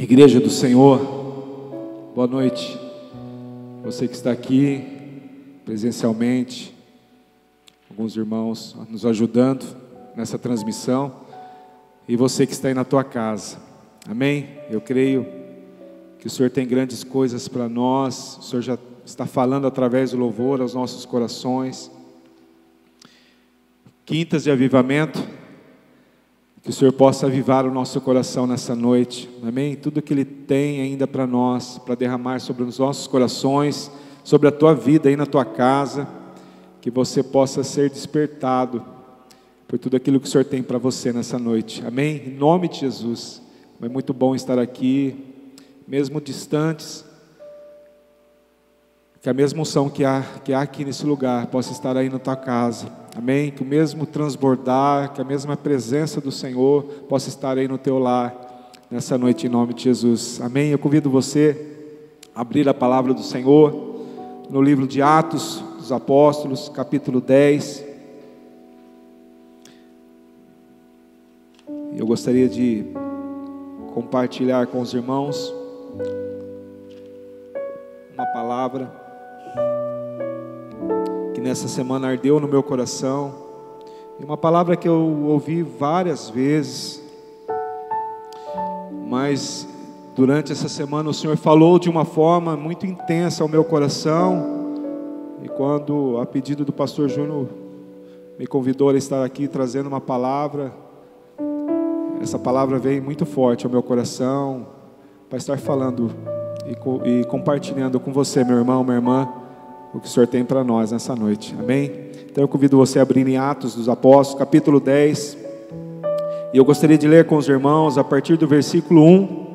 Igreja do Senhor, boa noite. Você que está aqui presencialmente, alguns irmãos nos ajudando nessa transmissão, e você que está aí na tua casa. Amém? Eu creio que o Senhor tem grandes coisas para nós. O Senhor já está falando através do louvor aos nossos corações. Quintas de avivamento que o Senhor possa avivar o nosso coração nessa noite, amém? Tudo que Ele tem ainda para nós, para derramar sobre os nossos corações, sobre a tua vida aí na tua casa, que você possa ser despertado por tudo aquilo que o Senhor tem para você nessa noite, amém? Em nome de Jesus, é muito bom estar aqui, mesmo distantes, que a mesma unção que há, que há aqui nesse lugar possa estar aí na tua casa. Amém? Que o mesmo transbordar, que a mesma presença do Senhor possa estar aí no teu lar nessa noite em nome de Jesus. Amém? Eu convido você a abrir a palavra do Senhor no livro de Atos dos Apóstolos, capítulo 10. Eu gostaria de compartilhar com os irmãos uma palavra que nessa semana ardeu no meu coração, e uma palavra que eu ouvi várias vezes, mas durante essa semana o Senhor falou de uma forma muito intensa ao meu coração, e quando, a pedido do pastor Júnior, me convidou a estar aqui trazendo uma palavra, essa palavra veio muito forte ao meu coração, para estar falando e, e compartilhando com você, meu irmão, minha irmã, o que o Senhor tem para nós nessa noite. Amém? Então eu convido você a abrir em Atos dos Apóstolos, capítulo 10. E eu gostaria de ler com os irmãos a partir do versículo 1,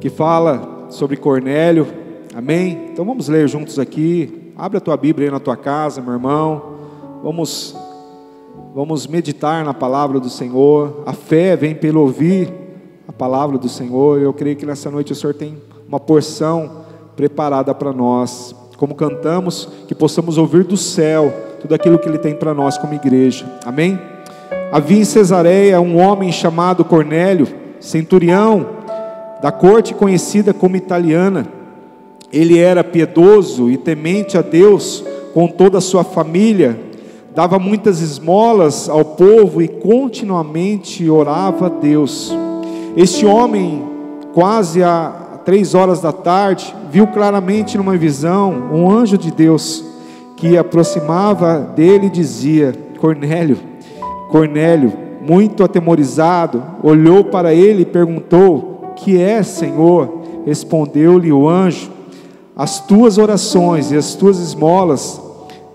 que fala sobre Cornélio. Amém? Então vamos ler juntos aqui. Abre a tua Bíblia aí na tua casa, meu irmão. Vamos vamos meditar na palavra do Senhor. A fé vem pelo ouvir a palavra do Senhor. Eu creio que nessa noite o Senhor tem uma porção preparada para nós. Como cantamos, que possamos ouvir do céu tudo aquilo que Ele tem para nós como igreja. Amém? Havia em Cesareia um homem chamado Cornélio, centurião da corte conhecida como italiana. Ele era piedoso e temente a Deus com toda a sua família, dava muitas esmolas ao povo e continuamente orava a Deus. Este homem, quase a três horas da tarde, viu claramente numa visão um anjo de Deus que aproximava dele e dizia: Cornélio, Cornélio, muito atemorizado, olhou para ele e perguntou: Que é, Senhor? Respondeu-lhe o anjo: As tuas orações e as tuas esmolas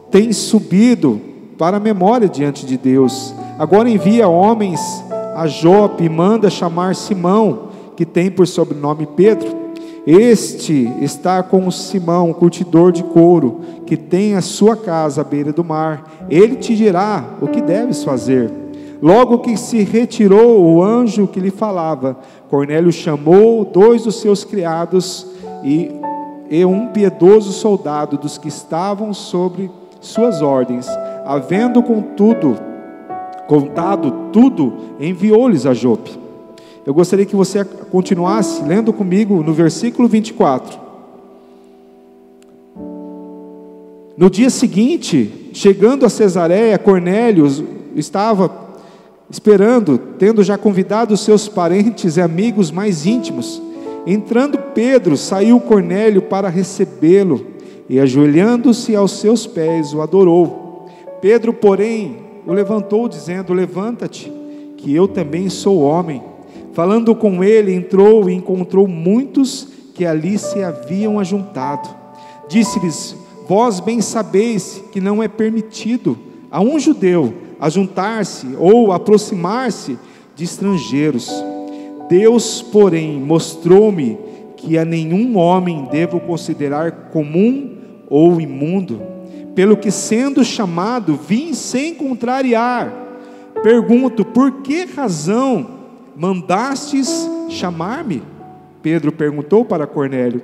têm subido para a memória diante de Deus. Agora envia homens a Jope e manda chamar Simão que tem por sobrenome Pedro. Este está com Simão, curtidor de couro, que tem a sua casa à beira do mar. Ele te dirá o que deves fazer. Logo que se retirou o anjo que lhe falava, Cornélio chamou dois dos seus criados e, e um piedoso soldado dos que estavam sobre suas ordens. Havendo contudo contado tudo, enviou-lhes a Jope. Eu gostaria que você continuasse lendo comigo no versículo 24. No dia seguinte, chegando a Cesareia, Cornélio estava esperando, tendo já convidado seus parentes e amigos mais íntimos. Entrando Pedro, saiu Cornélio para recebê-lo e, ajoelhando-se aos seus pés, o adorou. Pedro, porém, o levantou, dizendo: Levanta-te, que eu também sou homem. Falando com ele, entrou e encontrou muitos que ali se haviam ajuntado. Disse-lhes: Vós bem sabeis que não é permitido a um judeu ajuntar-se ou aproximar-se de estrangeiros. Deus, porém, mostrou-me que a nenhum homem devo considerar comum ou imundo, pelo que, sendo chamado, vim sem contrariar. Pergunto: por que razão mandastes chamar-me? Pedro perguntou para Cornélio.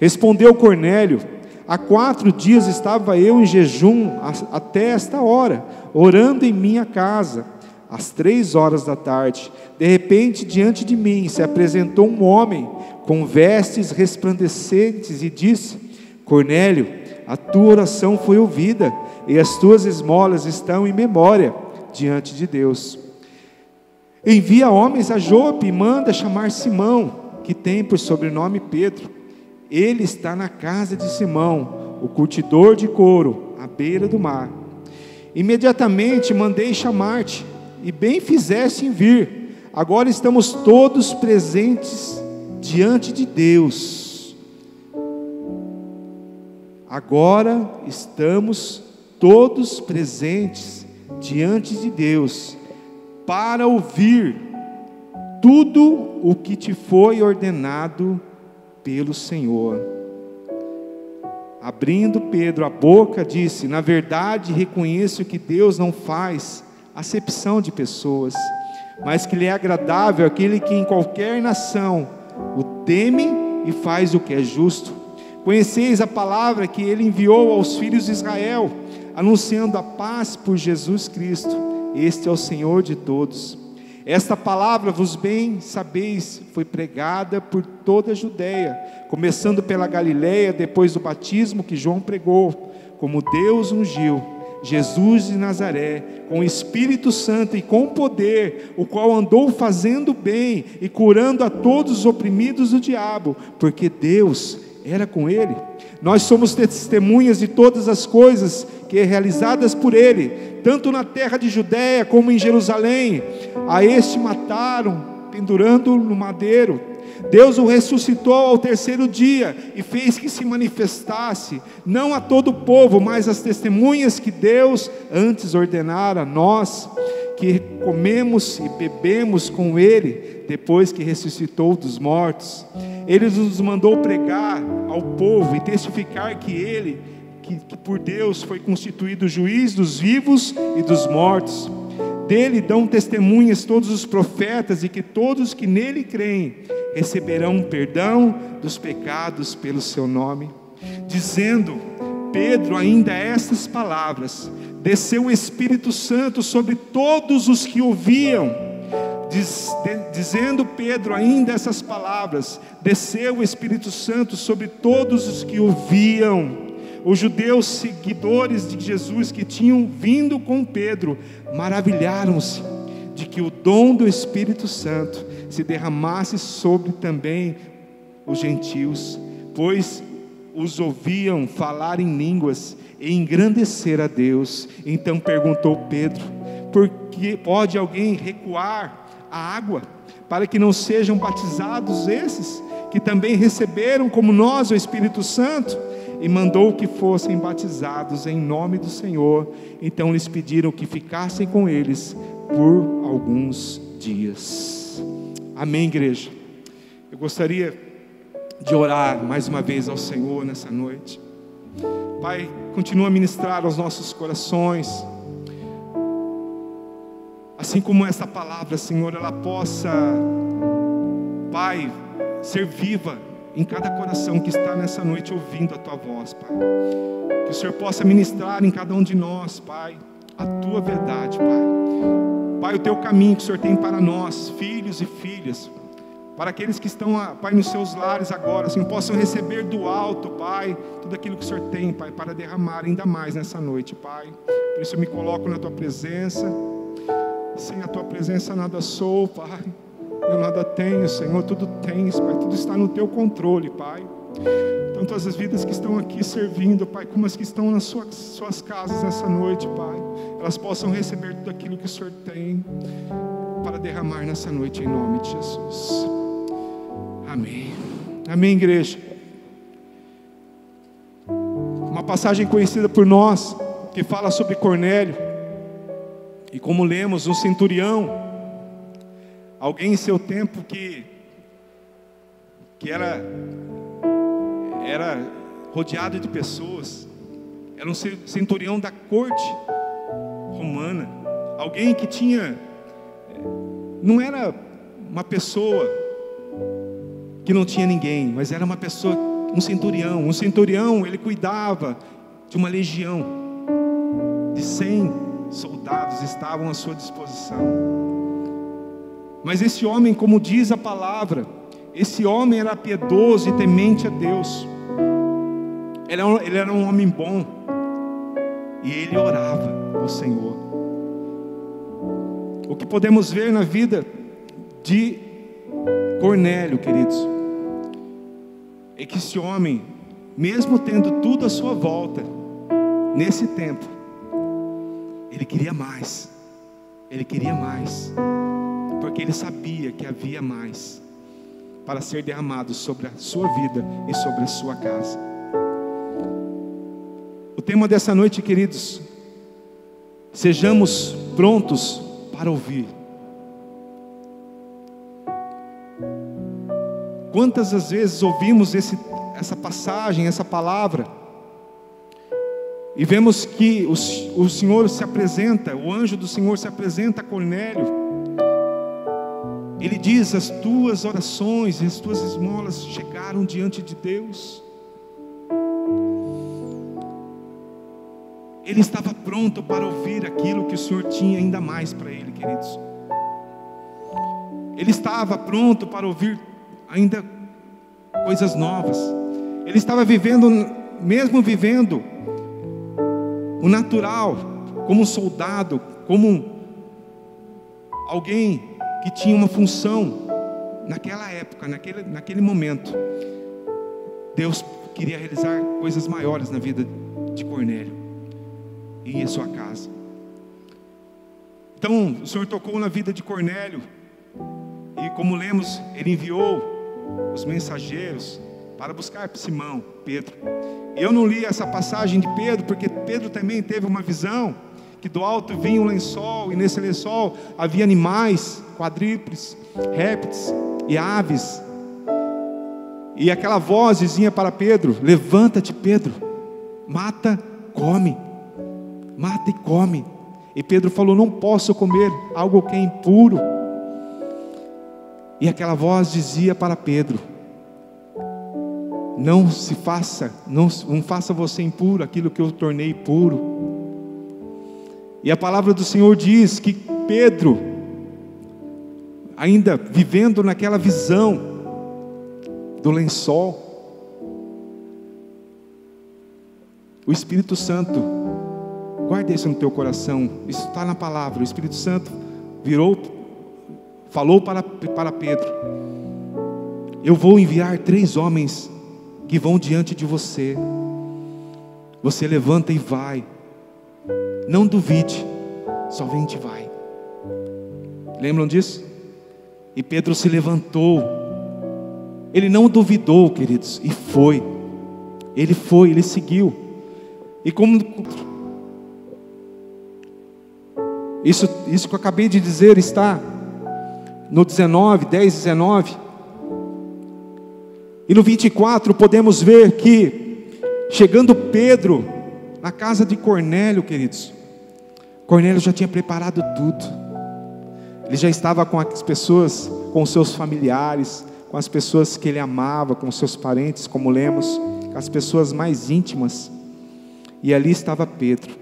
Respondeu Cornélio: Há quatro dias estava eu em jejum até esta hora, orando em minha casa. às três horas da tarde, de repente diante de mim se apresentou um homem com vestes resplandecentes e disse: Cornélio, a tua oração foi ouvida e as tuas esmolas estão em memória diante de Deus. Envia homens a Jope e manda chamar Simão, que tem por sobrenome Pedro. Ele está na casa de Simão, o curtidor de couro, à beira do mar. Imediatamente mandei chamar-te, e bem fizeste em vir. Agora estamos todos presentes diante de Deus. Agora estamos todos presentes diante de Deus para ouvir tudo o que te foi ordenado pelo Senhor. Abrindo Pedro a boca, disse: Na verdade, reconheço que Deus não faz acepção de pessoas, mas que lhe é agradável aquele que em qualquer nação o teme e faz o que é justo. Conheceis a palavra que ele enviou aos filhos de Israel, anunciando a paz por Jesus Cristo. Este é o Senhor de todos. Esta palavra, vos bem sabeis, foi pregada por toda a Judéia, começando pela Galiléia, depois do batismo que João pregou, como Deus ungiu Jesus de Nazaré, com o Espírito Santo e com poder, o qual andou fazendo bem e curando a todos os oprimidos do diabo, porque Deus era com ele. Nós somos testemunhas de todas as coisas que realizadas por ele, tanto na terra de Judéia como em Jerusalém. A este mataram, pendurando no madeiro. Deus o ressuscitou ao terceiro dia e fez que se manifestasse, não a todo o povo, mas às testemunhas que Deus antes ordenara a nós, que comemos e bebemos com Ele, depois que ressuscitou dos mortos. Ele nos mandou pregar ao povo e testificar que Ele, que, que por Deus foi constituído juiz dos vivos e dos mortos. Dele dão testemunhas todos os profetas e que todos que nele creem receberão perdão dos pecados pelo seu nome. Dizendo Pedro ainda estas palavras: Desceu o Espírito Santo sobre todos os que ouviam. Diz, de, dizendo Pedro ainda essas palavras: Desceu o Espírito Santo sobre todos os que ouviam. Os judeus seguidores de Jesus que tinham vindo com Pedro maravilharam-se de que o dom do Espírito Santo se derramasse sobre também os gentios, pois os ouviam falar em línguas e engrandecer a Deus. Então perguntou Pedro: por que pode alguém recuar a água para que não sejam batizados esses que também receberam como nós o Espírito Santo? e mandou que fossem batizados em nome do Senhor. Então lhes pediram que ficassem com eles por alguns dias. Amém, igreja. Eu gostaria de orar mais uma vez ao Senhor nessa noite. Pai, continua a ministrar aos nossos corações. Assim como essa palavra, Senhor, ela possa, Pai, ser viva em cada coração que está nessa noite ouvindo a tua voz, Pai. Que o Senhor possa ministrar em cada um de nós, Pai, a tua verdade, Pai. Pai, o teu caminho que o Senhor tem para nós, filhos e filhas, para aqueles que estão, Pai, nos seus lares agora, assim, possam receber do alto, Pai, tudo aquilo que o Senhor tem, Pai, para derramar ainda mais nessa noite, Pai. Por isso eu me coloco na tua presença. Sem a tua presença nada sou, Pai. Eu nada tenho, Senhor, tudo tens, Pai, tudo está no teu controle, Pai. Tanto as vidas que estão aqui servindo, Pai, como as que estão nas suas, suas casas nessa noite, Pai, elas possam receber tudo aquilo que o Senhor tem para derramar nessa noite, em nome de Jesus. Amém. Amém, igreja. Uma passagem conhecida por nós, que fala sobre Cornélio, e como lemos, um centurião Alguém em seu tempo que que era era rodeado de pessoas. Era um centurião da corte romana. Alguém que tinha não era uma pessoa que não tinha ninguém, mas era uma pessoa, um centurião. Um centurião, ele cuidava de uma legião de 100 soldados estavam à sua disposição. Mas esse homem, como diz a palavra, esse homem era piedoso e temente a Deus. Ele era, um, ele era um homem bom. E ele orava ao Senhor. O que podemos ver na vida de Cornélio, queridos, é que esse homem, mesmo tendo tudo à sua volta, nesse tempo, ele queria mais. Ele queria mais. Porque ele sabia que havia mais para ser derramado sobre a sua vida e sobre a sua casa. O tema dessa noite, queridos, sejamos prontos para ouvir. Quantas as vezes ouvimos esse, essa passagem, essa palavra, e vemos que o, o Senhor se apresenta, o anjo do Senhor se apresenta a Cornélio. Ele diz: As tuas orações e as tuas esmolas chegaram diante de Deus. Ele estava pronto para ouvir aquilo que o Senhor tinha ainda mais para ele, queridos. Ele estava pronto para ouvir ainda coisas novas. Ele estava vivendo, mesmo vivendo o natural, como um soldado, como alguém que tinha uma função naquela época, naquele, naquele momento. Deus queria realizar coisas maiores na vida de Cornélio e em sua casa. Então, o Senhor tocou na vida de Cornélio, e como lemos, ele enviou os mensageiros para buscar Simão, Pedro. Eu não li essa passagem de Pedro, porque Pedro também teve uma visão que do alto vinha um lençol, e nesse lençol havia animais, quadrípedes, répteis e aves. E aquela voz dizia para Pedro: Levanta-te, Pedro, mata, come, mata e come. E Pedro falou: Não posso comer algo que é impuro. E aquela voz dizia para Pedro: não se faça, não, não faça você impuro aquilo que eu tornei puro. E a palavra do Senhor diz que Pedro, ainda vivendo naquela visão do lençol, o Espírito Santo, guarda isso no teu coração, isso está na palavra. O Espírito Santo virou, falou para, para Pedro: Eu vou enviar três homens que vão diante de você. Você levanta e vai. Não duvide, somente vai. Lembram disso? E Pedro se levantou. Ele não duvidou, queridos, e foi. Ele foi, ele seguiu. E como isso, isso que eu acabei de dizer está no 19, 10, 19. E no 24 podemos ver que, chegando Pedro na casa de Cornélio, queridos, Cornélio já tinha preparado tudo. Ele já estava com as pessoas, com os seus familiares, com as pessoas que ele amava, com seus parentes, como lemos, com as pessoas mais íntimas. E ali estava Pedro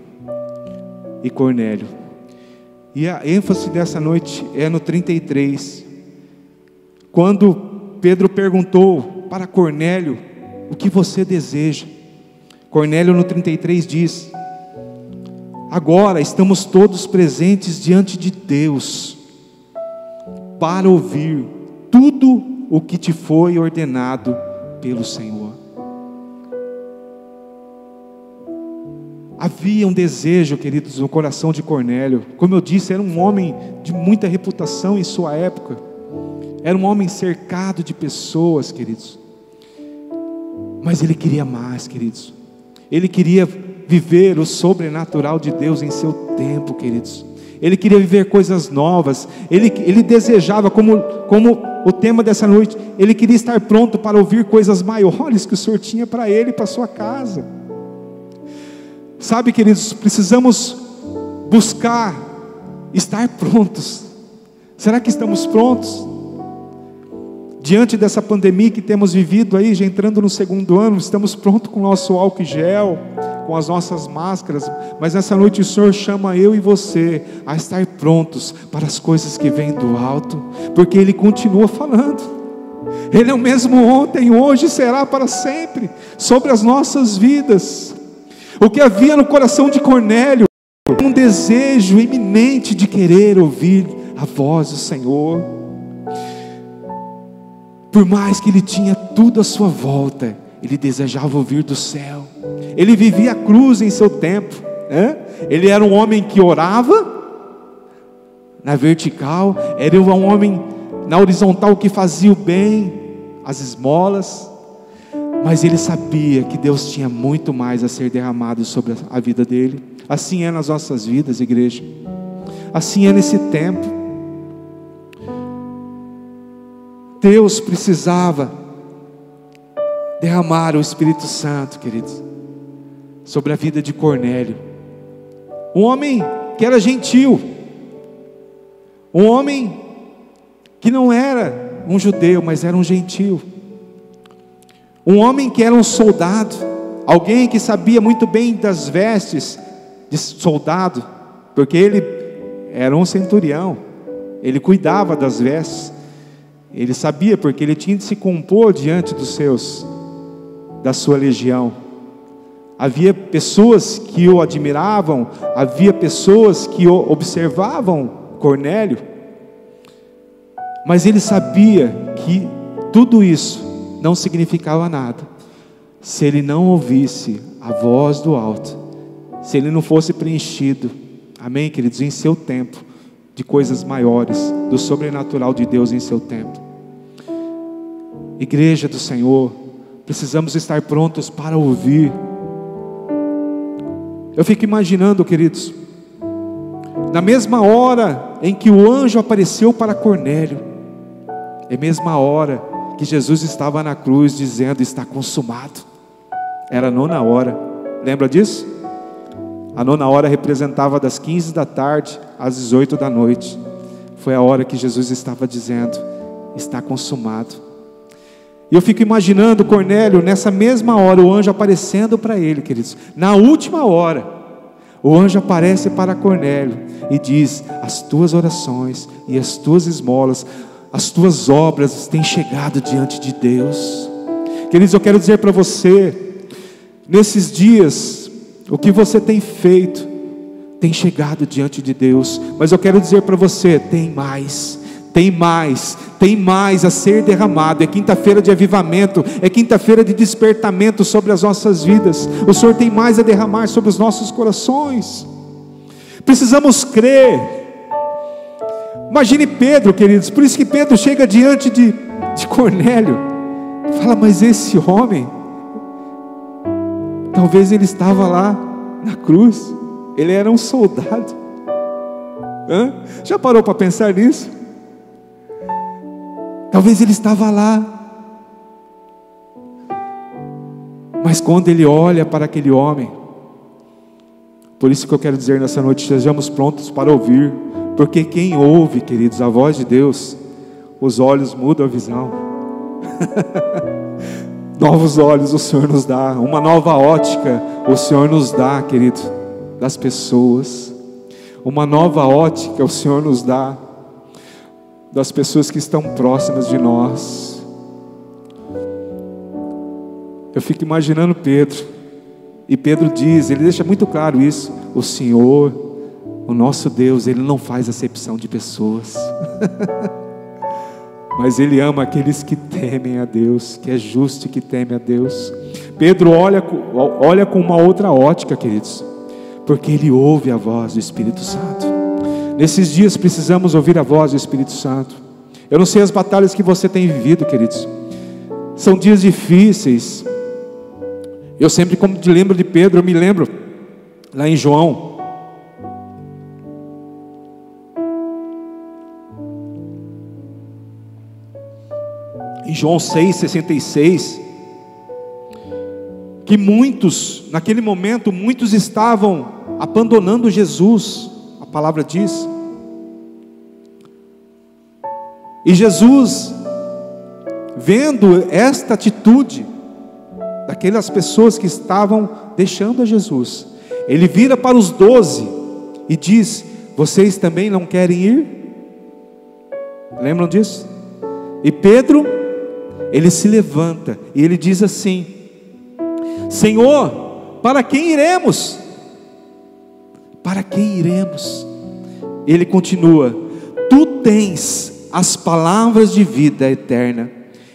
e Cornélio. E a ênfase dessa noite é no 33. Quando Pedro perguntou para Cornélio o que você deseja. Cornélio no 33 diz: Agora estamos todos presentes diante de Deus para ouvir tudo o que te foi ordenado pelo Senhor. Havia um desejo, queridos, no coração de Cornélio. Como eu disse, era um homem de muita reputação em sua época. Era um homem cercado de pessoas, queridos. Mas ele queria mais, queridos. Ele queria viver o sobrenatural de Deus em seu tempo, queridos. Ele queria viver coisas novas. Ele, ele desejava, como, como o tema dessa noite, ele queria estar pronto para ouvir coisas maiores que o Senhor tinha para ele e para sua casa. Sabe, queridos, precisamos buscar estar prontos. Será que estamos prontos? Diante dessa pandemia que temos vivido aí, já entrando no segundo ano, estamos prontos com o nosso álcool gel, com as nossas máscaras, mas nessa noite o Senhor chama eu e você a estar prontos para as coisas que vêm do alto, porque Ele continua falando. Ele é o mesmo ontem, hoje será para sempre, sobre as nossas vidas. O que havia no coração de Cornélio, um desejo iminente de querer ouvir a voz do Senhor. Por mais que ele tinha tudo à sua volta, ele desejava ouvir do céu. Ele vivia a cruz em seu tempo. Né? Ele era um homem que orava na vertical, era um homem na horizontal que fazia o bem, as esmolas, mas ele sabia que Deus tinha muito mais a ser derramado sobre a vida dele. Assim é nas nossas vidas, igreja. Assim é nesse tempo. Deus precisava derramar o Espírito Santo, queridos, sobre a vida de Cornélio. Um homem que era gentil, um homem que não era um judeu, mas era um gentil. Um homem que era um soldado, alguém que sabia muito bem das vestes de soldado, porque ele era um centurião, ele cuidava das vestes, ele sabia porque ele tinha de se compor diante dos seus, da sua legião. Havia pessoas que o admiravam, havia pessoas que o observavam, Cornélio, mas ele sabia que tudo isso não significava nada se ele não ouvisse a voz do alto, se ele não fosse preenchido, amém, queridos, em seu tempo, de coisas maiores, do sobrenatural de Deus em seu tempo. Igreja do Senhor, precisamos estar prontos para ouvir. Eu fico imaginando, queridos, na mesma hora em que o anjo apareceu para Cornélio, é mesma hora que Jesus estava na cruz dizendo: Está consumado. Era a nona hora, lembra disso? A nona hora representava das 15 da tarde às 18 da noite. Foi a hora que Jesus estava dizendo: Está consumado. E eu fico imaginando Cornélio nessa mesma hora, o anjo aparecendo para ele, queridos. Na última hora, o anjo aparece para Cornélio e diz: As tuas orações e as tuas esmolas as tuas obras têm chegado diante de Deus. Queridos, eu quero dizer para você, nesses dias, o que você tem feito tem chegado diante de Deus, mas eu quero dizer para você: tem mais, tem mais, tem mais a ser derramado. É quinta-feira de avivamento, é quinta-feira de despertamento sobre as nossas vidas. O Senhor tem mais a derramar sobre os nossos corações. Precisamos crer Imagine Pedro, queridos, por isso que Pedro chega diante de, de Cornélio, fala, mas esse homem, talvez ele estava lá na cruz, ele era um soldado. Hã? Já parou para pensar nisso? Talvez ele estava lá, mas quando ele olha para aquele homem, por isso que eu quero dizer nessa noite, sejamos prontos para ouvir porque quem ouve, queridos, a voz de Deus, os olhos mudam a visão. Novos olhos o Senhor nos dá, uma nova ótica o Senhor nos dá, querido, das pessoas. Uma nova ótica o Senhor nos dá das pessoas que estão próximas de nós. Eu fico imaginando Pedro, e Pedro diz, ele deixa muito claro isso: o Senhor o nosso Deus, Ele não faz acepção de pessoas, mas Ele ama aqueles que temem a Deus, que é justo e que teme a Deus. Pedro olha, olha com uma outra ótica, queridos, porque ele ouve a voz do Espírito Santo. Nesses dias precisamos ouvir a voz do Espírito Santo. Eu não sei as batalhas que você tem vivido, queridos. São dias difíceis. Eu sempre, como te lembro de Pedro, eu me lembro lá em João, em João 6,66, que muitos, naquele momento, muitos estavam abandonando Jesus, a palavra diz. E Jesus, vendo esta atitude, daquelas pessoas que estavam deixando a Jesus. Ele vira para os doze e diz: Vocês também não querem ir? Lembram disso? E Pedro, ele se levanta e ele diz assim: Senhor, para quem iremos? Para quem iremos? Ele continua: Tu tens as palavras de vida eterna,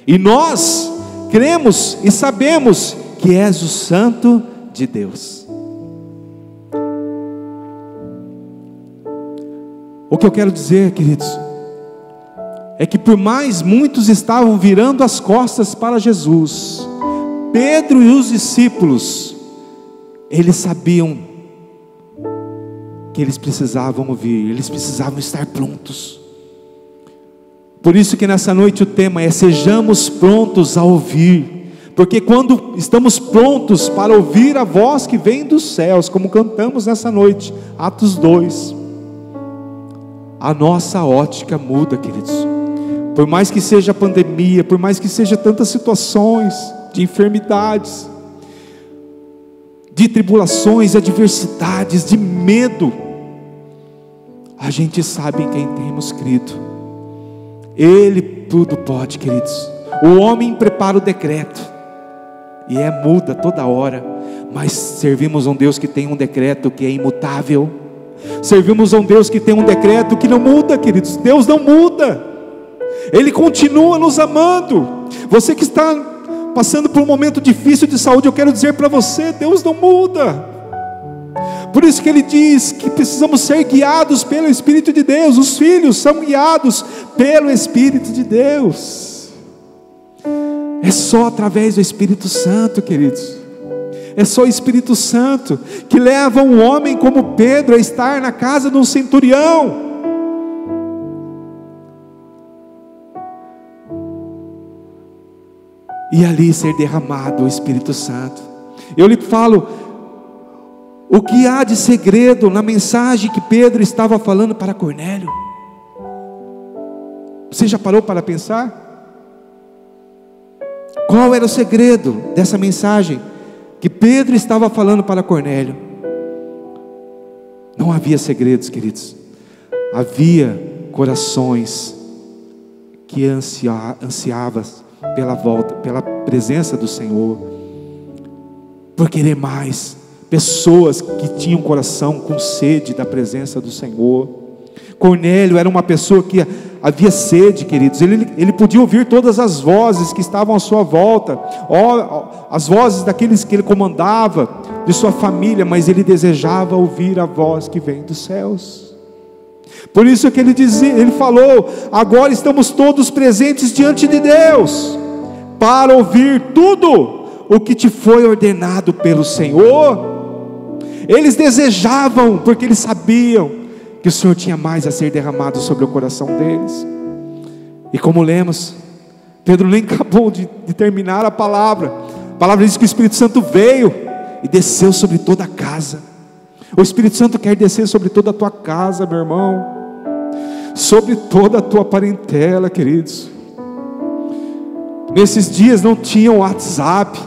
e nós cremos e sabemos que és o Santo de Deus. O que eu quero dizer, queridos, é que por mais muitos estavam virando as costas para Jesus, Pedro e os discípulos, eles sabiam que eles precisavam ouvir, eles precisavam estar prontos. Por isso que nessa noite o tema é sejamos prontos a ouvir. Porque quando estamos prontos para ouvir a voz que vem dos céus, como cantamos nessa noite, Atos 2, a nossa ótica muda, queridos. Por mais que seja pandemia, por mais que seja tantas situações de enfermidades, de tribulações, adversidades, de medo, a gente sabe em quem temos crido. Ele tudo pode, queridos. O homem prepara o decreto e é muda toda hora, mas servimos um Deus que tem um decreto que é imutável. Servimos um Deus que tem um decreto que não muda, queridos. Deus não muda. Ele continua nos amando. Você que está passando por um momento difícil de saúde, eu quero dizer para você: Deus não muda. Por isso que ele diz que precisamos ser guiados pelo Espírito de Deus. Os filhos são guiados pelo Espírito de Deus. É só através do Espírito Santo, queridos. É só o Espírito Santo que leva um homem como Pedro a estar na casa de um centurião. E ali ser derramado o Espírito Santo. Eu lhe falo, o que há de segredo na mensagem que Pedro estava falando para Cornélio? Você já parou para pensar? Qual era o segredo dessa mensagem que Pedro estava falando para Cornélio? Não havia segredos, queridos. Havia corações que ansiavam pela volta, pela presença do Senhor, por querer mais. Pessoas que tinham coração com sede da presença do Senhor. Cornélio era uma pessoa que havia sede, queridos. Ele, ele podia ouvir todas as vozes que estavam à sua volta, as vozes daqueles que ele comandava, de sua família, mas ele desejava ouvir a voz que vem dos céus. Por isso que ele dizia, ele falou: agora estamos todos presentes diante de Deus, para ouvir tudo o que te foi ordenado pelo Senhor. Eles desejavam, porque eles sabiam que o Senhor tinha mais a ser derramado sobre o coração deles. E como lemos, Pedro nem acabou de, de terminar a palavra. A palavra diz que o Espírito Santo veio e desceu sobre toda a casa. O Espírito Santo quer descer sobre toda a tua casa, meu irmão, sobre toda a tua parentela, queridos. Nesses dias não tinha WhatsApp,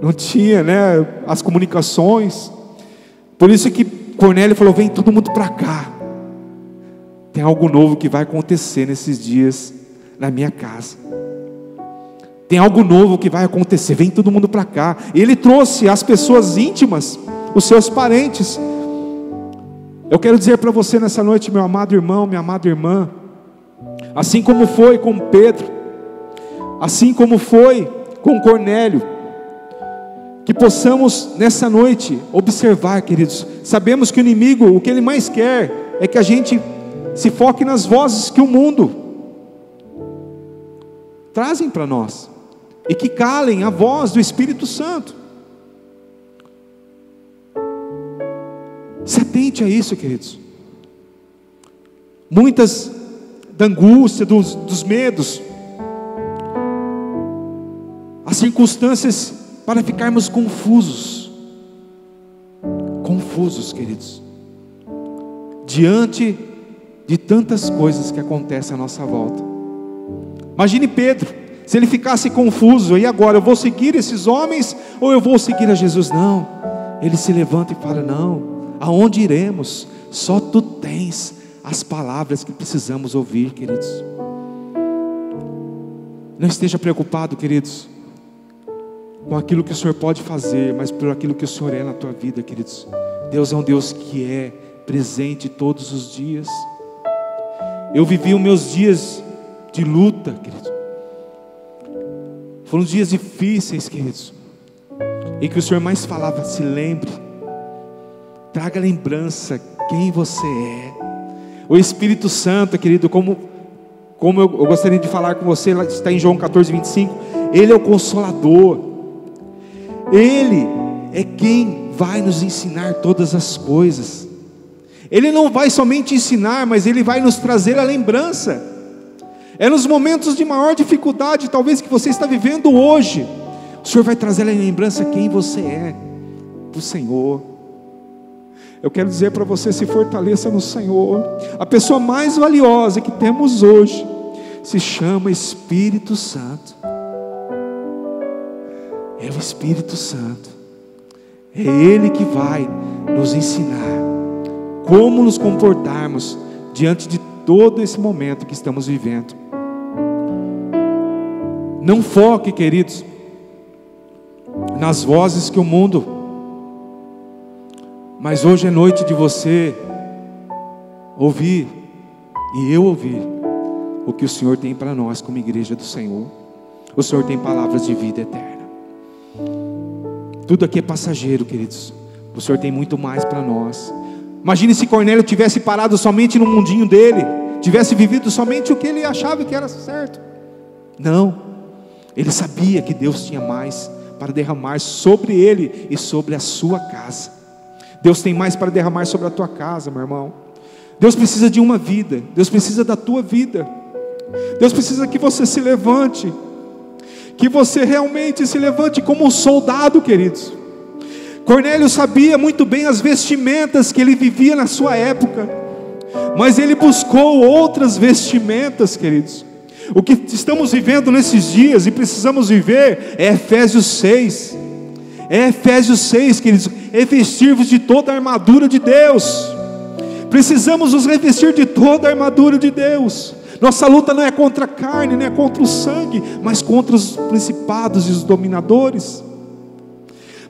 não tinha, né, as comunicações. Por isso que Cornélio falou: "Vem todo mundo para cá. Tem algo novo que vai acontecer nesses dias na minha casa." Tem algo novo que vai acontecer. Vem todo mundo para cá. Ele trouxe as pessoas íntimas os seus parentes. Eu quero dizer para você nessa noite, meu amado irmão, minha amada irmã, assim como foi com Pedro, assim como foi com Cornélio, que possamos nessa noite observar, queridos. Sabemos que o inimigo, o que ele mais quer é que a gente se foque nas vozes que o mundo trazem para nós e que calem a voz do Espírito Santo. Se atente a isso, queridos. Muitas da angústia, dos, dos medos, as circunstâncias para ficarmos confusos. Confusos, queridos. Diante de tantas coisas que acontecem à nossa volta. Imagine Pedro, Se ele ficasse confuso, e agora, eu vou seguir esses homens ou eu vou seguir a Jesus? Não. Ele se levanta e fala: Não, aonde iremos? Só tu tens as palavras que precisamos ouvir, queridos. Não esteja preocupado, queridos, com aquilo que o Senhor pode fazer, mas por aquilo que o Senhor é na tua vida, queridos. Deus é um Deus que é presente todos os dias. Eu vivi os meus dias de luta, queridos. Foram dias difíceis, queridos, em que o Senhor mais falava: se lembre, traga lembrança quem você é. O Espírito Santo, querido, como, como eu, eu gostaria de falar com você, está em João 14, 25. Ele é o consolador, Ele é quem vai nos ensinar todas as coisas. Ele não vai somente ensinar, mas Ele vai nos trazer a lembrança. É nos momentos de maior dificuldade, talvez que você está vivendo hoje, o Senhor vai trazer a lembrança quem você é, o Senhor. Eu quero dizer para você: se fortaleça no Senhor. A pessoa mais valiosa que temos hoje se chama Espírito Santo. É o Espírito Santo. É Ele que vai nos ensinar como nos comportarmos diante de todo esse momento que estamos vivendo. Não foque, queridos, nas vozes que o mundo, mas hoje é noite de você ouvir e eu ouvir o que o Senhor tem para nós como igreja do Senhor. O Senhor tem palavras de vida eterna. Tudo aqui é passageiro, queridos. O Senhor tem muito mais para nós. Imagine se Cornélio tivesse parado somente no mundinho dele, tivesse vivido somente o que ele achava que era certo. Não. Ele sabia que Deus tinha mais para derramar sobre ele e sobre a sua casa. Deus tem mais para derramar sobre a tua casa, meu irmão. Deus precisa de uma vida, Deus precisa da tua vida. Deus precisa que você se levante, que você realmente se levante como um soldado, queridos. Cornélio sabia muito bem as vestimentas que ele vivia na sua época, mas ele buscou outras vestimentas, queridos. O que estamos vivendo nesses dias e precisamos viver é Efésios 6. É Efésios 6, queridos, é vestir-vos de toda a armadura de Deus. Precisamos nos revestir de toda a armadura de Deus. Nossa luta não é contra a carne, não é contra o sangue, mas contra os principados e os dominadores.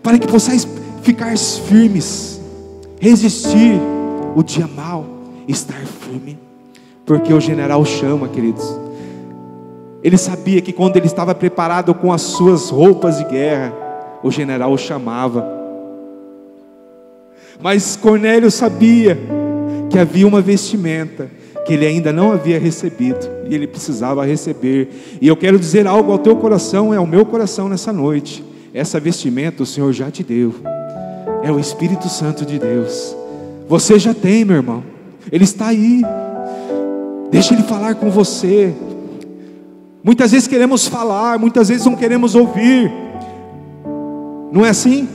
Para que possais ficar firmes, resistir o dia mal, estar firme. Porque o general chama, queridos. Ele sabia que quando ele estava preparado com as suas roupas de guerra, o general o chamava. Mas Cornélio sabia que havia uma vestimenta que ele ainda não havia recebido e ele precisava receber. E eu quero dizer algo ao teu coração, é ao meu coração nessa noite. Essa vestimenta o Senhor já te deu. É o Espírito Santo de Deus. Você já tem, meu irmão. Ele está aí. Deixa ele falar com você. Muitas vezes queremos falar, muitas vezes não queremos ouvir. Não é assim?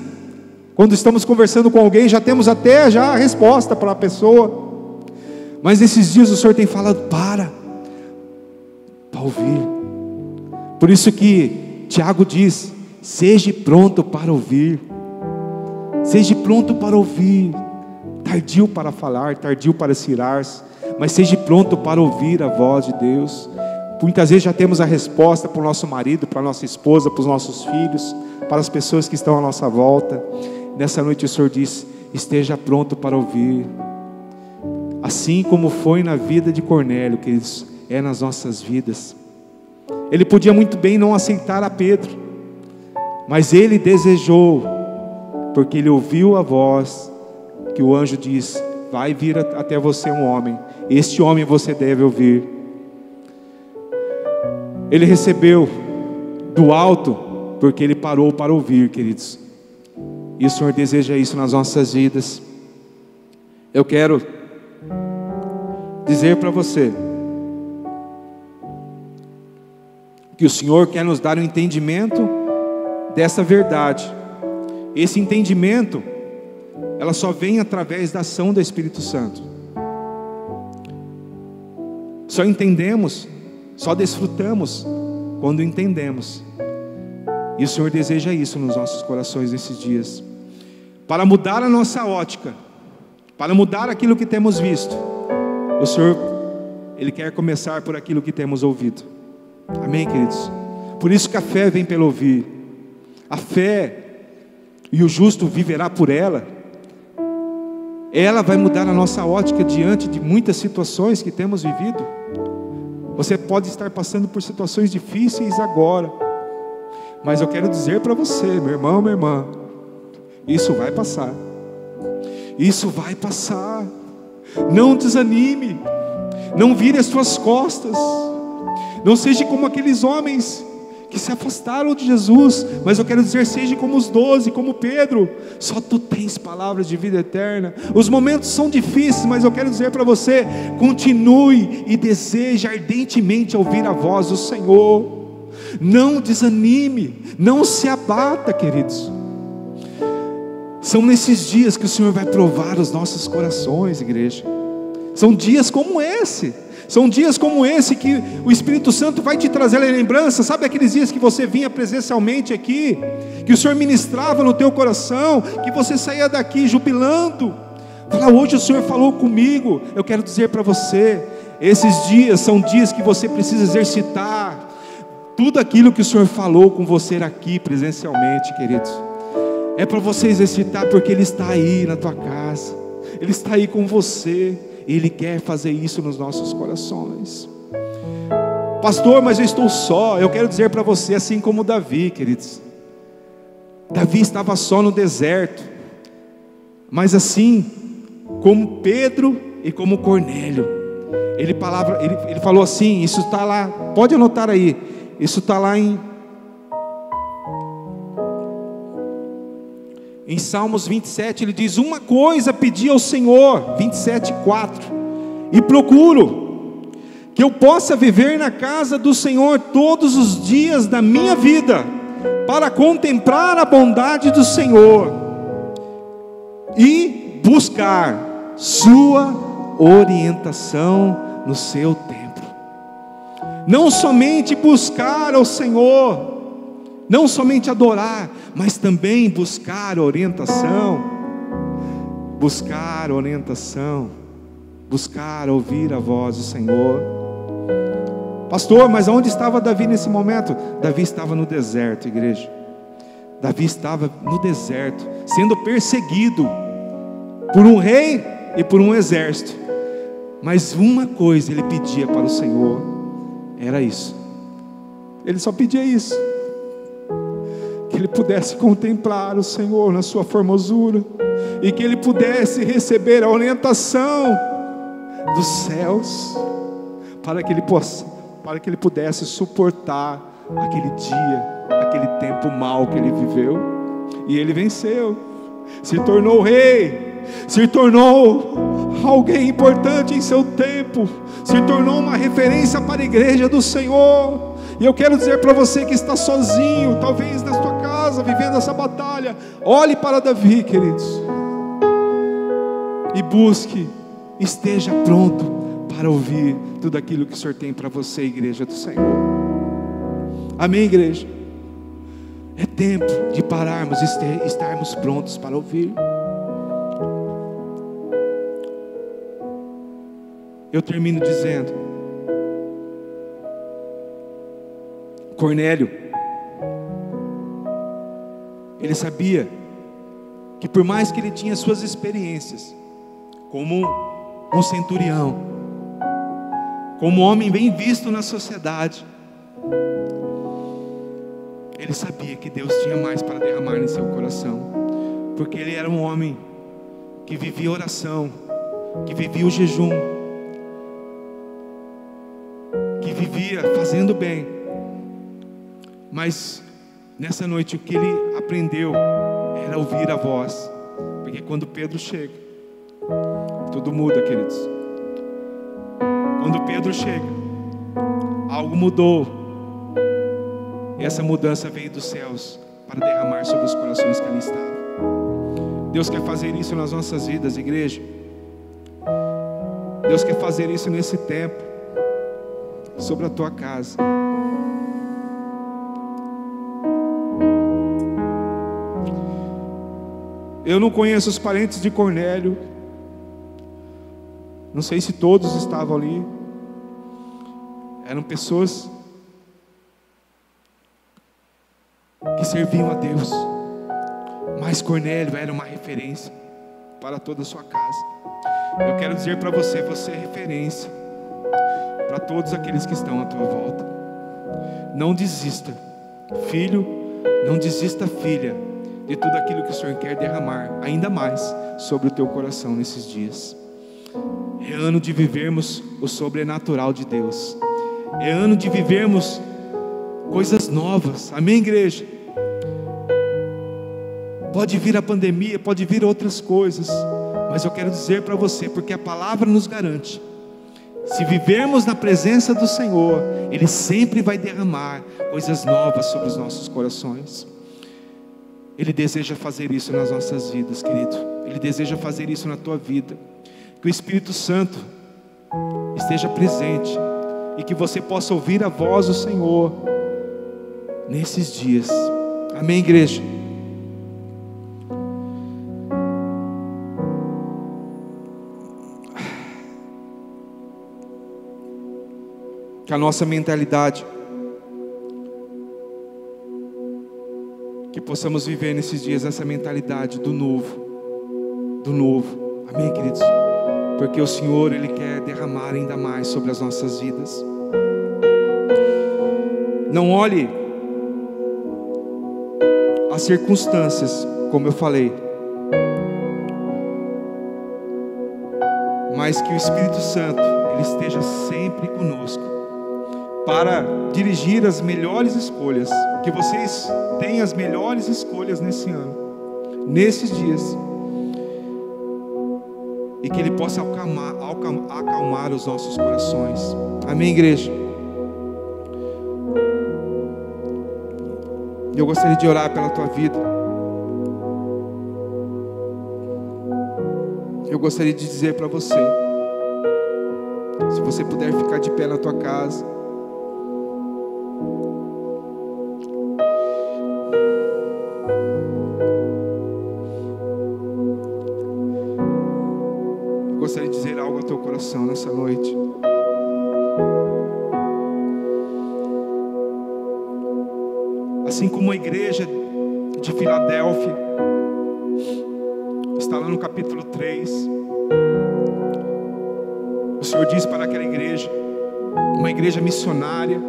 Quando estamos conversando com alguém, já temos até já a resposta para a pessoa. Mas nesses dias o Senhor tem falado, para, para ouvir. Por isso que Tiago diz: seja pronto para ouvir. Seja pronto para ouvir. Tardio para falar, tardio para se irar-se, mas seja pronto para ouvir a voz de Deus. Muitas vezes já temos a resposta para o nosso marido, para a nossa esposa, para os nossos filhos, para as pessoas que estão à nossa volta. Nessa noite o Senhor diz: esteja pronto para ouvir. Assim como foi na vida de Cornélio, queridos, é nas nossas vidas. Ele podia muito bem não aceitar a Pedro, mas ele desejou, porque ele ouviu a voz que o anjo diz: Vai vir até você um homem, este homem você deve ouvir. Ele recebeu do alto, porque ele parou para ouvir, queridos. E o Senhor deseja isso nas nossas vidas. Eu quero dizer para você que o Senhor quer nos dar um entendimento dessa verdade. Esse entendimento, ela só vem através da ação do Espírito Santo. Só entendemos só desfrutamos quando entendemos. E o Senhor deseja isso nos nossos corações nesses dias. Para mudar a nossa ótica, para mudar aquilo que temos visto, o Senhor, Ele quer começar por aquilo que temos ouvido. Amém, queridos? Por isso que a fé vem pelo ouvir. A fé, e o justo viverá por ela, ela vai mudar a nossa ótica diante de muitas situações que temos vivido. Você pode estar passando por situações difíceis agora, mas eu quero dizer para você, meu irmão, minha irmã, isso vai passar. Isso vai passar. Não desanime. Não vire as suas costas. Não seja como aqueles homens que se afastaram de Jesus, mas eu quero dizer, seja como os doze, como Pedro, só tu tens palavras de vida eterna. Os momentos são difíceis, mas eu quero dizer para você: continue e deseje ardentemente ouvir a voz do Senhor. Não desanime, não se abata, queridos. São nesses dias que o Senhor vai provar os nossos corações, igreja. São dias como esse. São dias como esse que o Espírito Santo vai te trazer a lembrança. Sabe aqueles dias que você vinha presencialmente aqui, que o Senhor ministrava no teu coração, que você saía daqui jubilando. Fala, hoje o Senhor falou comigo. Eu quero dizer para você, esses dias são dias que você precisa exercitar tudo aquilo que o Senhor falou com você aqui presencialmente, queridos. É para você exercitar porque Ele está aí na tua casa, Ele está aí com você. Ele quer fazer isso nos nossos corações. Pastor, mas eu estou só. Eu quero dizer para você, assim como Davi, queridos. Davi estava só no deserto, mas assim como Pedro e como Cornélio. Ele, palavra, ele, ele falou assim: Isso está lá, pode anotar aí. Isso está lá em Em Salmos 27 ele diz: Uma coisa pedi ao Senhor, 27, 4, e procuro que eu possa viver na casa do Senhor todos os dias da minha vida, para contemplar a bondade do Senhor e buscar Sua orientação no seu templo. Não somente buscar ao Senhor, não somente adorar, mas também buscar orientação. Buscar orientação. Buscar ouvir a voz do Senhor. Pastor, mas onde estava Davi nesse momento? Davi estava no deserto, igreja. Davi estava no deserto, sendo perseguido por um rei e por um exército. Mas uma coisa ele pedia para o Senhor: era isso. Ele só pedia isso que ele pudesse contemplar o Senhor na sua formosura e que ele pudesse receber a orientação dos céus para que ele possa, para que ele pudesse suportar aquele dia, aquele tempo mal que ele viveu. E ele venceu, se tornou rei, se tornou alguém importante em seu tempo, se tornou uma referência para a igreja do Senhor. E eu quero dizer para você que está sozinho, talvez na sua casa, vivendo essa batalha, olhe para Davi, queridos, e busque, esteja pronto para ouvir tudo aquilo que o Senhor tem para você, igreja do Senhor. Amém, igreja? É tempo de pararmos e estarmos prontos para ouvir. Eu termino dizendo: Cornélio, ele sabia que por mais que ele tinha suas experiências, como um centurião, como um homem bem visto na sociedade, ele sabia que Deus tinha mais para derramar em seu coração, porque ele era um homem que vivia oração, que vivia o jejum, que vivia fazendo bem. Mas nessa noite o que ele aprendeu era ouvir a voz, porque quando Pedro chega, tudo muda, queridos. Quando Pedro chega, algo mudou. E essa mudança veio dos céus para derramar sobre os corações que ali estavam. Deus quer fazer isso nas nossas vidas, igreja. Deus quer fazer isso nesse tempo, sobre a tua casa. Eu não conheço os parentes de Cornélio. Não sei se todos estavam ali. Eram pessoas que serviam a Deus. Mas Cornélio era uma referência para toda a sua casa. Eu quero dizer para você, você é referência para todos aqueles que estão à tua volta. Não desista, filho, não desista, filha de tudo aquilo que o Senhor quer derramar, ainda mais sobre o teu coração nesses dias. É ano de vivermos o sobrenatural de Deus, é ano de vivermos coisas novas, amém, igreja? Pode vir a pandemia, pode vir outras coisas, mas eu quero dizer para você, porque a palavra nos garante, se vivermos na presença do Senhor, Ele sempre vai derramar coisas novas sobre os nossos corações. Ele deseja fazer isso nas nossas vidas, querido. Ele deseja fazer isso na tua vida. Que o Espírito Santo esteja presente e que você possa ouvir a voz do Senhor nesses dias. Amém, igreja? Que a nossa mentalidade possamos viver nesses dias essa mentalidade do novo, do novo. Amém, queridos? Porque o Senhor, Ele quer derramar ainda mais sobre as nossas vidas. Não olhe as circunstâncias, como eu falei, mas que o Espírito Santo, Ele esteja sempre conosco para dirigir as melhores escolhas, que vocês tenham as melhores escolhas nesse ano, nesses dias, e que Ele possa acalmar, acalmar os nossos corações. Amém, igreja? Eu gostaria de orar pela tua vida. Eu gostaria de dizer para você, se você puder ficar de pé na tua casa, O Senhor diz para aquela igreja, uma igreja missionária,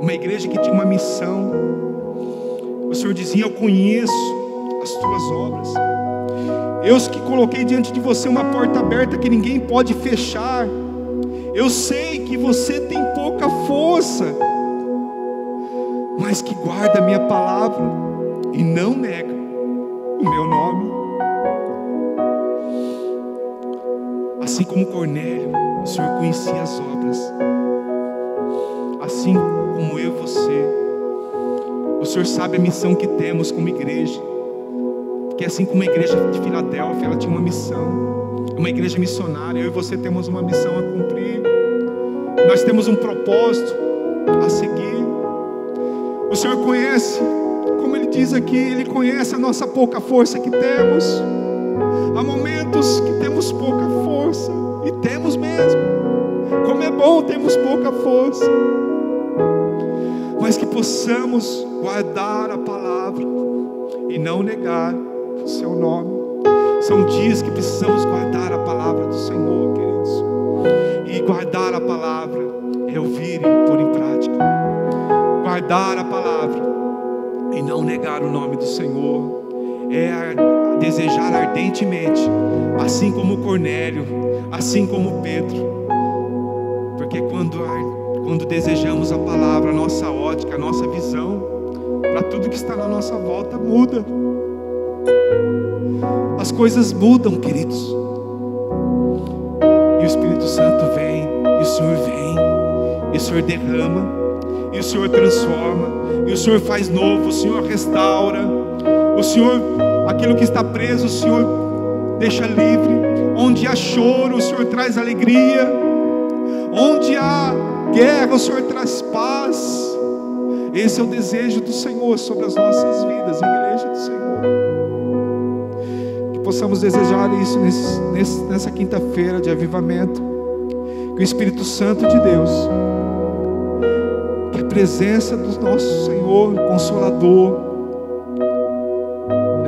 uma igreja que tinha uma missão. O Senhor dizia: Eu conheço as tuas obras eu que coloquei diante de você uma porta aberta que ninguém pode fechar. Eu sei que você tem pouca força, mas que guarda a minha palavra e não nega o meu nome. Assim como Cornélio, o Senhor conhecia as obras. Assim como eu e você. O Senhor sabe a missão que temos como igreja que assim como a igreja de Filadélfia, ela tinha uma missão, uma igreja missionária, eu e você temos uma missão a cumprir, nós temos um propósito a seguir. O Senhor conhece, como Ele diz aqui, Ele conhece a nossa pouca força que temos. Há momentos que pouca força, e temos mesmo. Como é bom termos pouca força, mas que possamos guardar a palavra e não negar o seu nome. São dias que precisamos guardar a palavra do Senhor, queridos. E guardar a palavra é ouvir e pôr em prática. Guardar a palavra e não negar o nome do Senhor é desejar ardentemente, assim como Cornélio, assim como Pedro. Porque quando, quando desejamos a palavra, a nossa ótica, a nossa visão, para tudo que está na nossa volta muda as coisas mudam, queridos. E o Espírito Santo vem, e o Senhor vem, e o Senhor derrama, e o Senhor transforma, e o Senhor faz novo, o Senhor restaura, o Senhor, aquilo que está preso, o Senhor deixa livre. Onde há choro, o Senhor traz alegria. Onde há guerra, o Senhor traz paz. Esse é o desejo do Senhor sobre as nossas vidas, igreja do Senhor possamos desejar isso nesse, nessa quinta-feira de avivamento. Que o Espírito Santo de Deus, que a presença do nosso Senhor Consolador,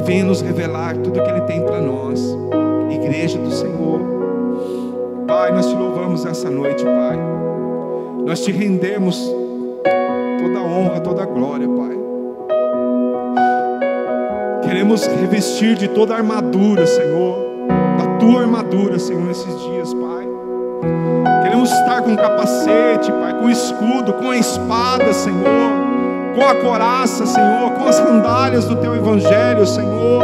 venha nos revelar tudo o que Ele tem para nós, Igreja do Senhor. Pai, nós te louvamos essa noite, Pai. Nós te rendemos toda a honra, toda a glória, Pai. Queremos revestir de toda a armadura, Senhor, da tua armadura, Senhor, nesses dias, Pai. Queremos estar com capacete, Pai, com escudo, com a espada, Senhor com a coraça, Senhor, com as sandálias do teu evangelho, Senhor,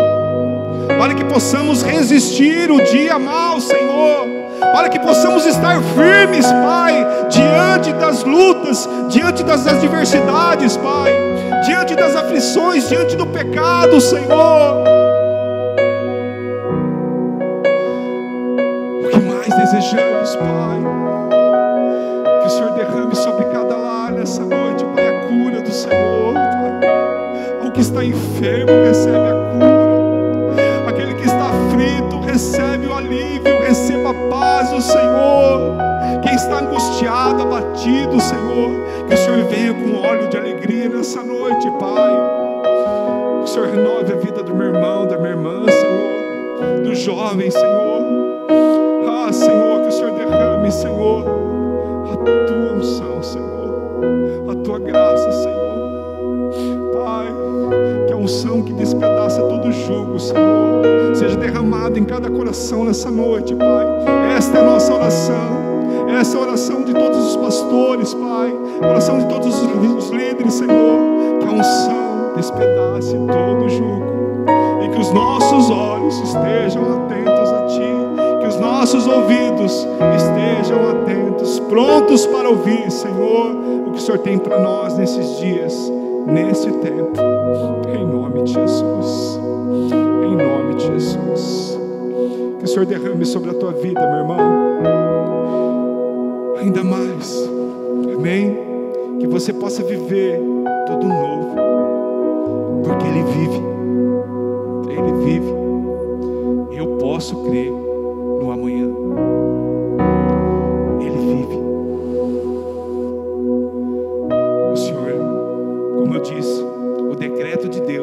para que possamos resistir o dia mal, Senhor, para que possamos estar firmes, Pai, diante das lutas, diante das adversidades, Pai, diante das aflições, diante do pecado, Senhor. O que mais desejamos, Pai, que o Senhor derrame sobre cada lar nessa noite, Senhor, Pai. O que está enfermo recebe a cura. Aquele que está aflito recebe o alívio, receba a paz do Senhor. Quem está angustiado, abatido, Senhor, que o Senhor venha com óleo de alegria nessa noite, Pai. Que o Senhor renove a vida do meu irmão, da minha irmã, Senhor, do jovem, Senhor. Ah, Senhor, que o Senhor derrame, Senhor, a tua unção, Senhor a tua graça, Senhor. Pai, que a unção que despedaça todo jugo, Senhor, seja derramada em cada coração nessa noite, Pai. Esta é a nossa oração. Essa é a oração de todos os pastores, Pai. A oração de todos os líderes, Senhor. Que a unção despedace todo jugo. E que os nossos olhos estejam atentos a Ti. Que os nossos ouvidos estejam atentos, prontos para ouvir, Senhor que o Senhor tem para nós nesses dias, nesse tempo. Em nome de Jesus. Em nome de Jesus. Que o Senhor derrame sobre a tua vida, meu irmão. Ainda mais. Amém? Que você possa viver tudo novo. Porque Ele vive. Ele vive. Eu posso crer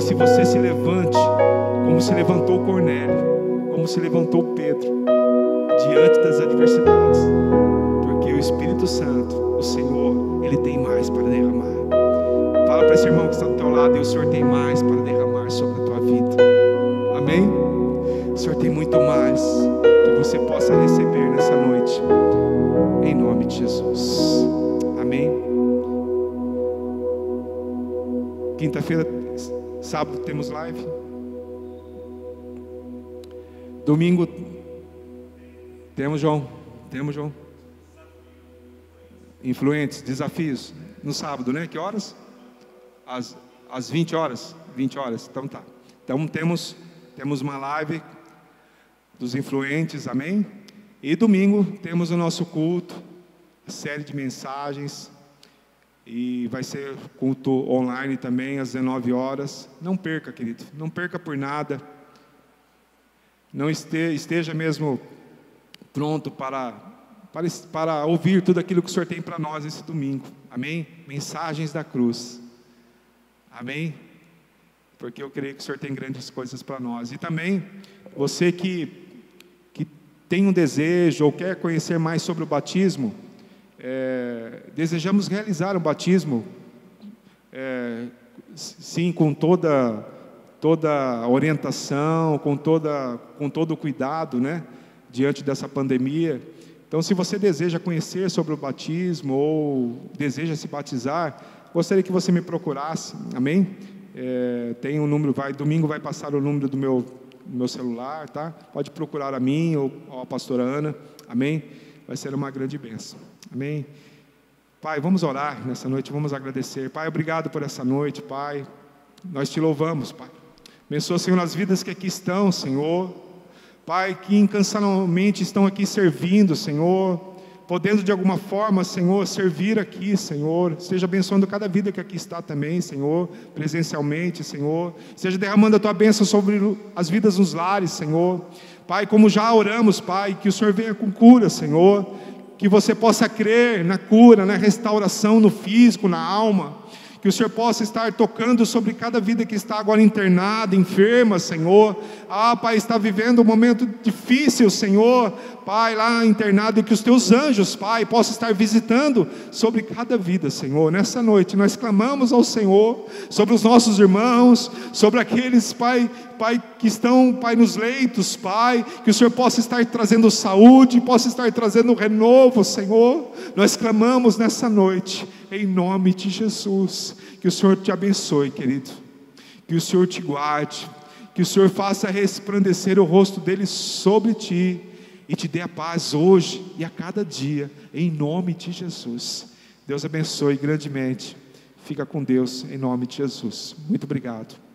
que se você se levante, como se levantou Cornélio, como se levantou Pedro, diante das adversidades, porque o Espírito Santo, o Senhor, Ele tem mais para derramar. Fala para esse irmão que está do teu lado, e o Senhor tem mais para derramar sobre a tua vida. Amém? Senhor tem muito mais que você possa receber nessa noite, em nome de Jesus. Amém. Quinta-feira, sábado temos live. Domingo temos João, temos João. Influentes, desafios. No sábado, né? Que horas? Às, às 20 horas. 20 horas. Então tá. Então temos, temos uma live dos influentes, amém? E domingo temos o nosso culto, série de mensagens, e vai ser culto online também às 19 horas. Não perca, querido, não perca por nada. Não esteja, mesmo pronto para, para, para ouvir tudo aquilo que o Senhor tem para nós esse domingo. Amém? Mensagens da cruz. Amém? Porque eu creio que o Senhor tem grandes coisas para nós. E também, você que tem um desejo ou quer conhecer mais sobre o batismo, é, desejamos realizar o batismo, é, sim, com toda toda orientação, com toda com todo cuidado, né, diante dessa pandemia. Então, se você deseja conhecer sobre o batismo ou deseja se batizar, gostaria que você me procurasse, amém? É, tem um número, vai, domingo vai passar o número do meu, meu celular, tá? Pode procurar a mim ou, ou a pastora Ana, amém? Vai ser uma grande bênção, amém? Pai, vamos orar nessa noite, vamos agradecer. Pai, obrigado por essa noite, Pai. Nós te louvamos, Pai. Abençoa, Senhor, as vidas que aqui estão, Senhor. Pai, que incansavelmente estão aqui servindo, Senhor podendo de alguma forma, Senhor, servir aqui, Senhor. Esteja abençoando cada vida que aqui está também, Senhor, presencialmente, Senhor. Esteja derramando a tua bênção sobre as vidas nos lares, Senhor. Pai, como já oramos, Pai, que o Senhor venha com cura, Senhor. Que você possa crer na cura, na restauração no físico, na alma que o Senhor possa estar tocando sobre cada vida que está agora internada, enferma, Senhor. Ah, Pai, está vivendo um momento difícil, Senhor. Pai, lá internado, e que os teus anjos, Pai, possam estar visitando sobre cada vida, Senhor. Nessa noite nós clamamos ao Senhor sobre os nossos irmãos, sobre aqueles, Pai, Pai, que estão, Pai, nos leitos, Pai, que o Senhor possa estar trazendo saúde, possa estar trazendo renovo, Senhor. Nós clamamos nessa noite em nome de Jesus. Que o Senhor te abençoe, querido. Que o Senhor te guarde. Que o Senhor faça resplandecer o rosto dele sobre ti e te dê a paz hoje e a cada dia, em nome de Jesus. Deus abençoe grandemente. Fica com Deus, em nome de Jesus. Muito obrigado.